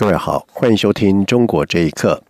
各位好，欢迎收听《中国这一刻》。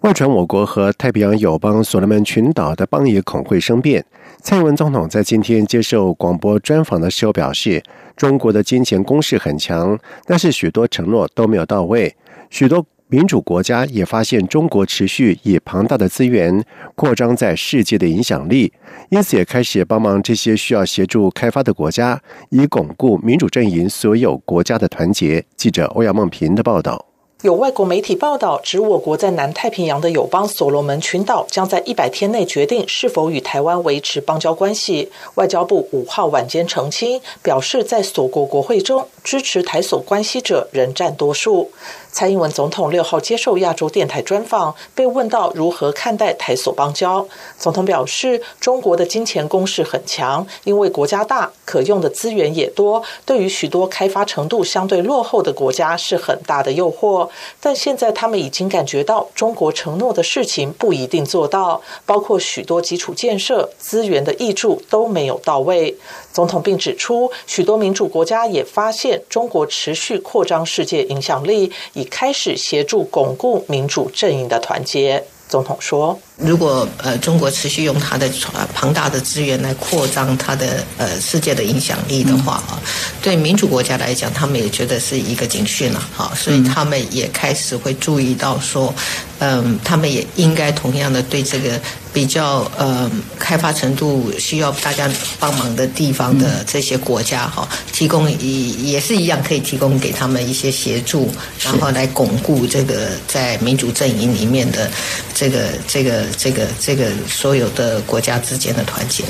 外传我国和太平洋友邦所罗门群岛的邦野恐会生变。蔡英文总统在今天接受广播专访的时候表示，中国的金钱攻势很强，但是许多承诺都没有到位，许多。民主国家也发现中国持续以庞大的资源扩张在世界的影响力，因此也开始帮忙这些需要协助开发的国家，以巩固民主阵营所有国家的团结。记者欧阳梦平的报道。有外国媒体报道，指我国在南太平洋的友邦所罗门群岛将在一百天内决定是否与台湾维持邦交关系。外交部五号晚间澄清，表示在所国国会中支持台所关系者仍占多数。蔡英文总统六号接受亚洲电台专访，被问到如何看待台所邦交，总统表示，中国的金钱攻势很强，因为国家大，可用的资源也多，对于许多开发程度相对落后的国家是很大的诱惑。但现在他们已经感觉到，中国承诺的事情不一定做到，包括许多基础建设、资源的挹注都没有到位。总统并指出，许多民主国家也发现中国持续扩张世界影响力，以开始协助巩固民主阵营的团结。总统说。如果呃中国持续用它的庞大的资源来扩张它的呃世界的影响力的话啊，对民主国家来讲，他们也觉得是一个警讯了哈，所以他们也开始会注意到说，嗯，他们也应该同样的对这个比较呃开发程度需要大家帮忙的地方的这些国家哈，提供也也是一样可以提供给他们一些协助，然后来巩固这个在民主阵营里面的这个这个。这个这个所有的国家之间的团结。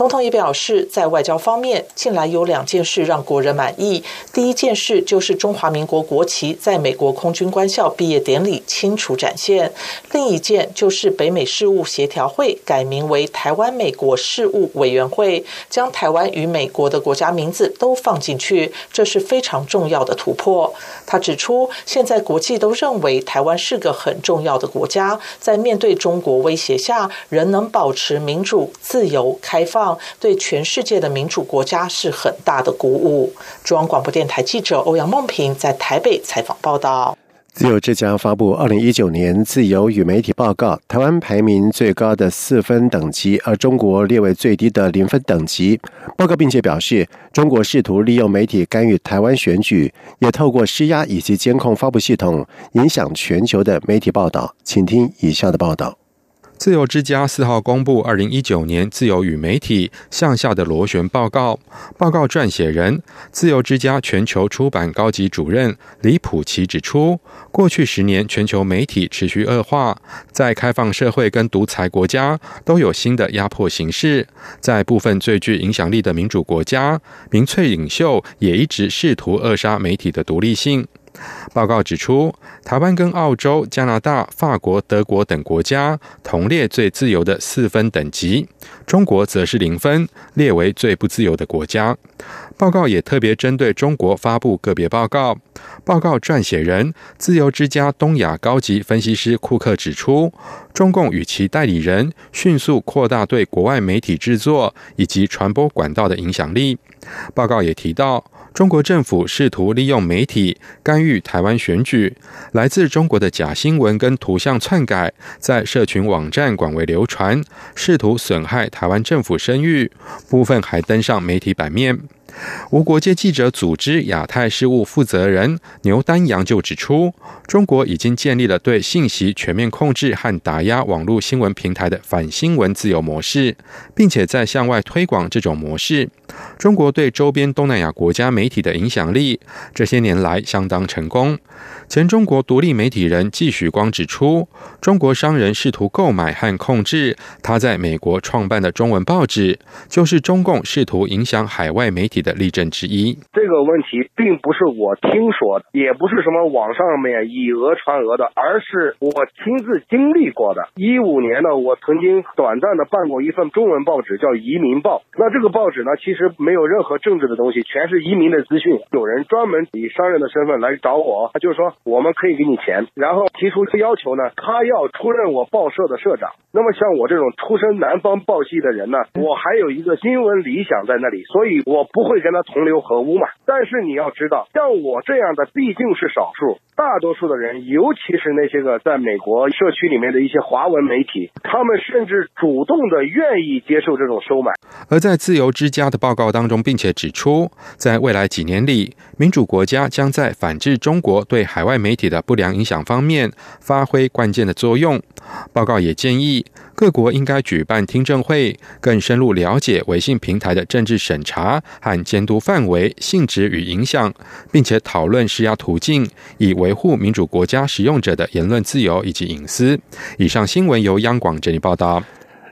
总统也表示，在外交方面，近来有两件事让国人满意。第一件事就是中华民国国旗在美国空军官校毕业典礼清楚展现；另一件就是北美事务协调会改名为台湾美国事务委员会，将台湾与美国的国家名字都放进去，这是非常重要的突破。他指出，现在国际都认为台湾是个很重要的国家，在面对中国威胁下，仍能保持民主、自由、开放。对全世界的民主国家是很大的鼓舞。中央广播电台记者欧阳梦平在台北采访报道。自由之家发布二零一九年自由与媒体报告，台湾排名最高的四分等级，而中国列为最低的零分等级。报告并且表示，中国试图利用媒体干预台湾选举，也透过施压以及监控发布系统，影响全球的媒体报道。请听以下的报道。自由之家四号公布二零一九年自由与媒体向下的螺旋报告。报告撰写人、自由之家全球出版高级主任李普奇指出，过去十年全球媒体持续恶化，在开放社会跟独裁国家都有新的压迫形式。在部分最具影响力的民主国家，民粹领袖也一直试图扼杀媒体的独立性。报告指出，台湾跟澳洲、加拿大、法国、德国等国家同列最自由的四分等级，中国则是零分，列为最不自由的国家。报告也特别针对中国发布个别报告。报告撰写人、自由之家东亚高级分析师库克指出，中共与其代理人迅速扩大对国外媒体制作以及传播管道的影响力。报告也提到。中国政府试图利用媒体干预台湾选举，来自中国的假新闻跟图像篡改在社群网站广为流传，试图损害台湾政府声誉，部分还登上媒体版面。无国界记者组织亚太事务负责人牛丹阳就指出，中国已经建立了对信息全面控制和打压网络新闻平台的反新闻自由模式，并且在向外推广这种模式。中国对周边东南亚国家媒体的影响力，这些年来相当成功。前中国独立媒体人季许光指出，中国商人试图购买和控制他在美国创办的中文报纸，就是中共试图影响海外媒体。的例证之一。这个问题并不是我听说，也不是什么网上面以讹传讹的，而是我亲自经历过的。一五年呢，我曾经短暂的办过一份中文报纸，叫《移民报》。那这个报纸呢，其实没有任何政治的东西，全是移民的资讯。有人专门以商人的身份来找我，他就说我们可以给你钱，然后提出要求呢，他要出任我报社的社长。那么像我这种出身南方报系的人呢，我还有一个新闻理想在那里，所以我不会跟他同流合污嘛。但是你要知道，像我这样的毕竟是少数，大多数的人，尤其是那些个在美国社区里面的一些华文媒体，他们甚至主动的愿意接受这种收买。而在自由之家的报告当中，并且指出，在未来几年里，民主国家将在反制中国对海外媒体的不良影响方面发挥关键的作用。报告也建议各国应该举办听证会，更深入了解微信平台的政治审查和监督范围、性质与影响，并且讨论施压途径，以维护民主国家使用者的言论自由以及隐私。以上新闻由央广整理报道。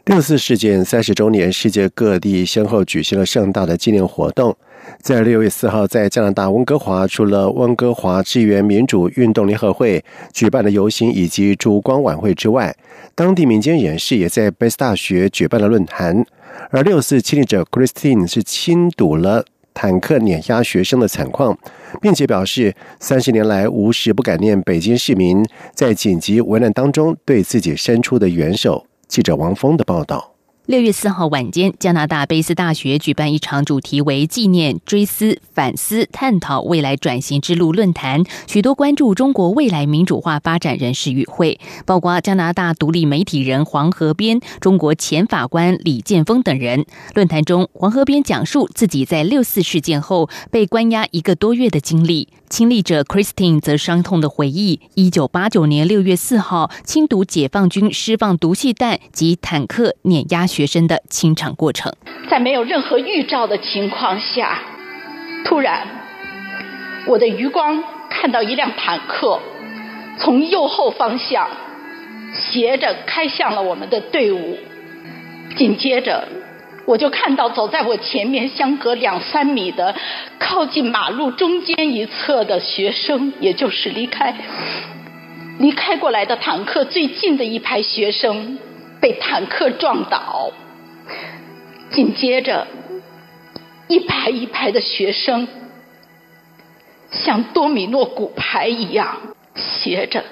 六四事件三十周年，世界各地先后举行了盛大的纪念活动。在六月四号，在加拿大温哥华，除了温哥华支援民主运动联合会举办的游行以及烛光晚会之外，当地民间人士也在贝斯大学举办了论坛。而六四亲历者 Christine 是亲睹了坦克碾压学生的惨况，并且表示三十年来无时不感念北京市民在紧急危难当中对自己伸出的援手。记者王峰的报道。六月四号晚间，加拿大卑斯大学举办一场主题为“纪念、追思、反思、探讨未来转型之路”论坛，许多关注中国未来民主化发展人士与会，包括加拿大独立媒体人黄河边、中国前法官李建峰等人。论坛中，黄河边讲述自己在六四事件后被关押一个多月的经历。亲历者 Christine 则伤痛的回忆：一九八九年六月四号，亲毒解放军释放毒气弹及坦克碾压学生的清场过程。在没有任何预兆的情况下，突然，我的余光看到一辆坦克从右后方向斜着开向了我们的队伍，紧接着。我就看到走在我前面相隔两三米的靠近马路中间一侧的学生，也就是离开离开过来的坦克最近的一排学生被坦克撞倒，紧接着一排一排的学生像多米诺骨牌一样斜着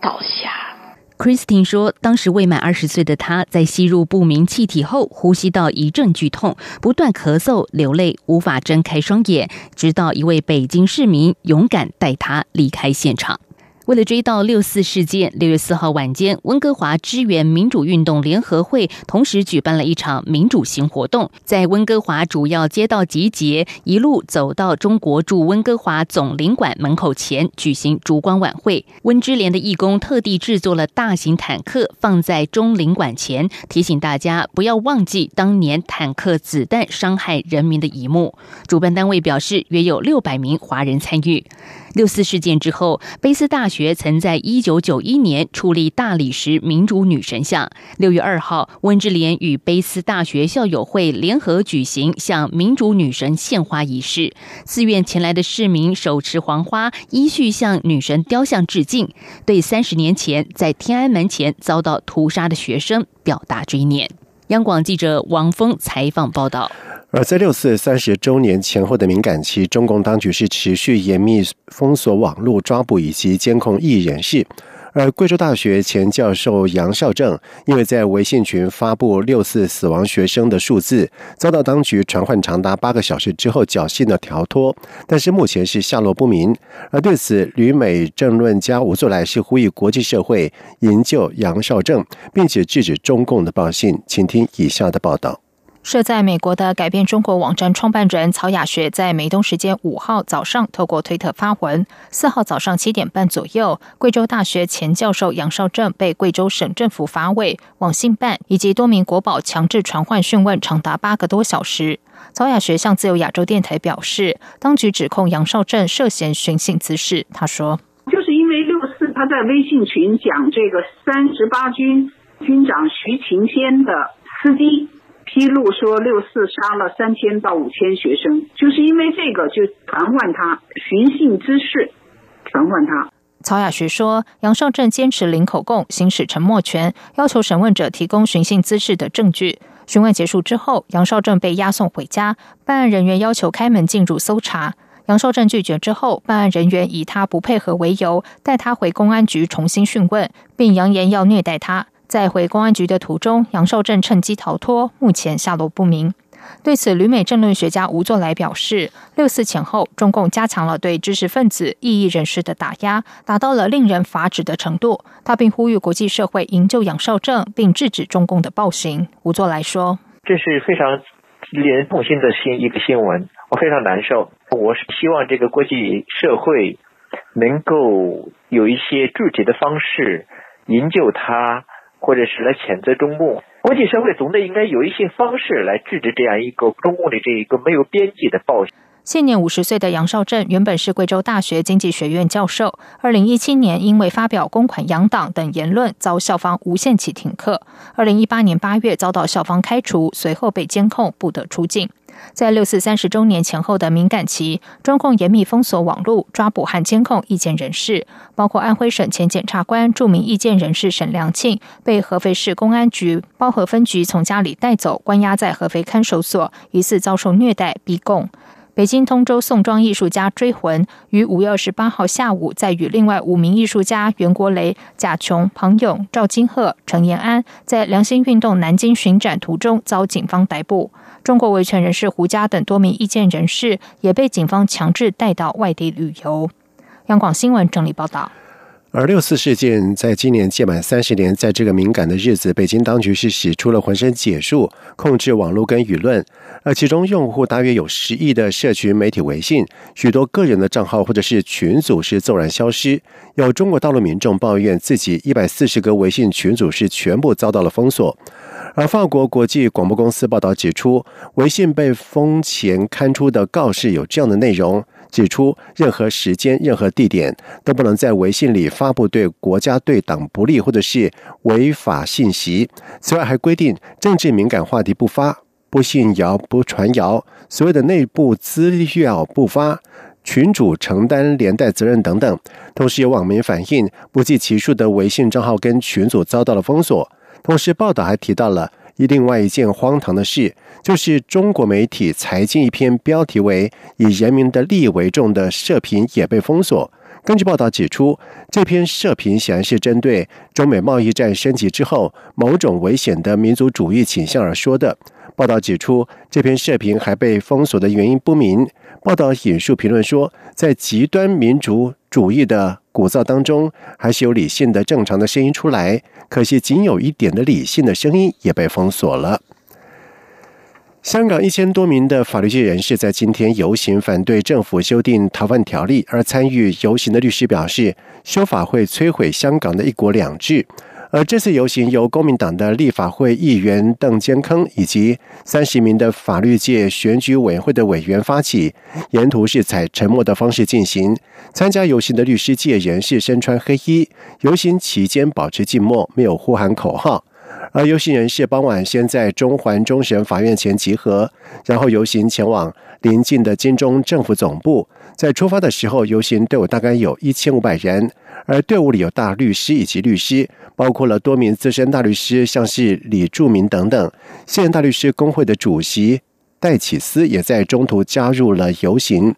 倒下。Christine 说，当时未满二十岁的她在吸入不明气体后，呼吸道一阵剧痛，不断咳嗽、流泪，无法睁开双眼，直到一位北京市民勇敢带她离开现场。为了追悼六四事件，六月四号晚间，温哥华支援民主运动联合会同时举办了一场民主行活动，在温哥华主要街道集结，一路走到中国驻温哥华总领馆门口前举行烛光晚会。温之联的义工特地制作了大型坦克，放在中领馆前，提醒大家不要忘记当年坦克子弹伤害人民的一幕。主办单位表示，约有六百名华人参与。六四事件之后，卑斯大学学曾在一九九一年矗立大理石民主女神像。六月二号，温志莲与卑斯大学校友会联合举行向民主女神献花仪式，自愿前来的市民手持黄花，依序向女神雕像致敬，对三十年前在天安门前遭到屠杀的学生表达追念。央广记者王峰采访报道。而在六四三十周年前后的敏感期，中共当局是持续严密封锁网络、抓捕以及监控异人士。而贵州大学前教授杨少正，因为在微信群发布六四死亡学生的数字，遭到当局传唤长达八个小时之后，侥幸的逃脱，但是目前是下落不明。而对此，旅美政论家吴作来是呼吁国际社会营救杨少正，并且制止中共的报信。请听以下的报道。设在美国的改变中国网站创办人曹雅学在美东时间五号早上透过推特发文：四号早上七点半左右，贵州大学前教授杨少正被贵州省政府法委、网信办以及多名国保强制传唤讯问，长达八个多小时。曹雅学向自由亚洲电台表示，当局指控杨少正涉嫌寻衅滋事。他说：“就是因为六四他在微信群讲这个三十八军军长徐勤先的司机。”披露说六四杀了三千到五千学生，就是因为这个就传唤他寻衅滋事，传唤他。曹雅学说，杨少正坚持零口供，行使沉默权，要求审问者提供寻衅滋事的证据。询问结束之后，杨少正被押送回家，办案人员要求开门进入搜查。杨少正拒绝之后，办案人员以他不配合为由，带他回公安局重新讯问，并扬言要虐待他。在回公安局的途中，杨少正趁机逃脱，目前下落不明。对此，旅美政论学家吴作来表示，六四前后，中共加强了对知识分子、异议人士的打压，达到了令人发指的程度。他并呼吁国际社会营救杨少正，并制止中共的暴行。吴作来说：“这是非常令人痛心的新一个新闻。”我非常难受，我是希望这个国际社会能够有一些具体的方式营救他，或者是来谴责中共。国际社会总得应该有一些方式来制止这样一个中共的这一个没有边际的暴行。现年五十岁的杨少正原本是贵州大学经济学院教授，二零一七年因为发表公款养党等言论，遭校方无限期停课。二零一八年八月遭到校方开除，随后被监控，不得出境。在六四三十周年前后的敏感期，中共严密封锁网络，抓捕和监控意见人士，包括安徽省前检察官、著名意见人士沈良庆，被合肥市公安局包河分局从家里带走，关押在合肥看守所，疑似遭受虐待逼供。北京通州宋庄艺术家追魂于五月二十八号下午，在与另外五名艺术家袁国雷、贾琼、庞勇、赵金鹤、程延安在良心运动南京巡展途中遭警方逮捕。中国维权人士胡佳等多名意见人士也被警方强制带到外地旅游。央广新闻整理报道。而六四事件在今年届满三十年，在这个敏感的日子，北京当局是使出了浑身解数，控制网络跟舆论。而其中用户大约有十亿的社群媒体微信，许多个人的账号或者是群组是骤然消失。有中国大陆民众抱怨自己一百四十个微信群组是全部遭到了封锁。而法国国际广播公司报道指出，微信被封前刊出的告示有这样的内容：指出任何时间、任何地点都不能在微信里发布对国家、对党不利或者是违法信息。此外，还规定政治敏感话题不发、不信谣、不传谣，所谓的内部资料不发，群主承担连带责任等等。同时，有网民反映，不计其数的微信账号跟群组遭到了封锁。同时，报道还提到了一另外一件荒唐的事，就是中国媒体财经一篇标题为“以人民的利益为重”的社评也被封锁。根据报道指出，这篇社评显然是针对中美贸易战升级之后某种危险的民族主义倾向而说的。报道指出，这篇社评还被封锁的原因不明。报道引述评论说，在极端民族主义的鼓噪当中，还是有理性的、正常的声音出来。可惜，仅有一点的理性的声音也被封锁了。香港一千多名的法律界人士在今天游行反对政府修订逃犯条例，而参与游行的律师表示，修法会摧毁香港的一国两制。而这次游行由公民党的立法会议员邓坚铿以及三十名的法律界选举委员会的委员发起，沿途是采沉默的方式进行。参加游行的律师界人士身穿黑衣，游行期间保持静默，没有呼喊口号。而游行人士傍晚先在中环终审法院前集合，然后游行前往邻近的金钟政府总部。在出发的时候，游行队伍大概有一千五百人，而队伍里有大律师以及律师，包括了多名资深大律师，像是李柱明等等。现任大律师工会的主席戴启思也在中途加入了游行。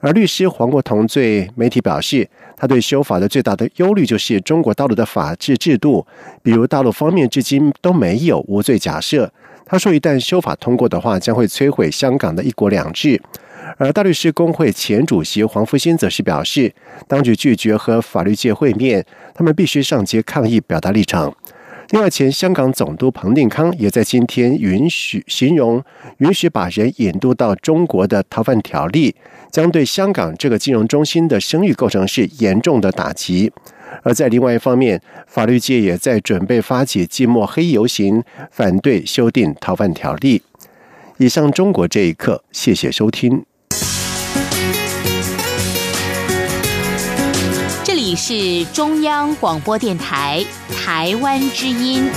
而律师黄国同对媒体表示，他对修法的最大的忧虑就是中国大陆的法治制度，比如大陆方面至今都没有无罪假设。他说，一旦修法通过的话，将会摧毁香港的一国两制。而大律师工会前主席黄福新则是表示，当局拒绝和法律界会面，他们必须上街抗议，表达立场。另外，前香港总督彭定康也在今天允许形容允许把人引渡到中国的逃犯条例，将对香港这个金融中心的声誉构成是严重的打击。而在另外一方面，法律界也在准备发起寂寞黑游行，反对修订逃犯条例。以上，中国这一刻，谢谢收听。你是中央广播电台台湾之音。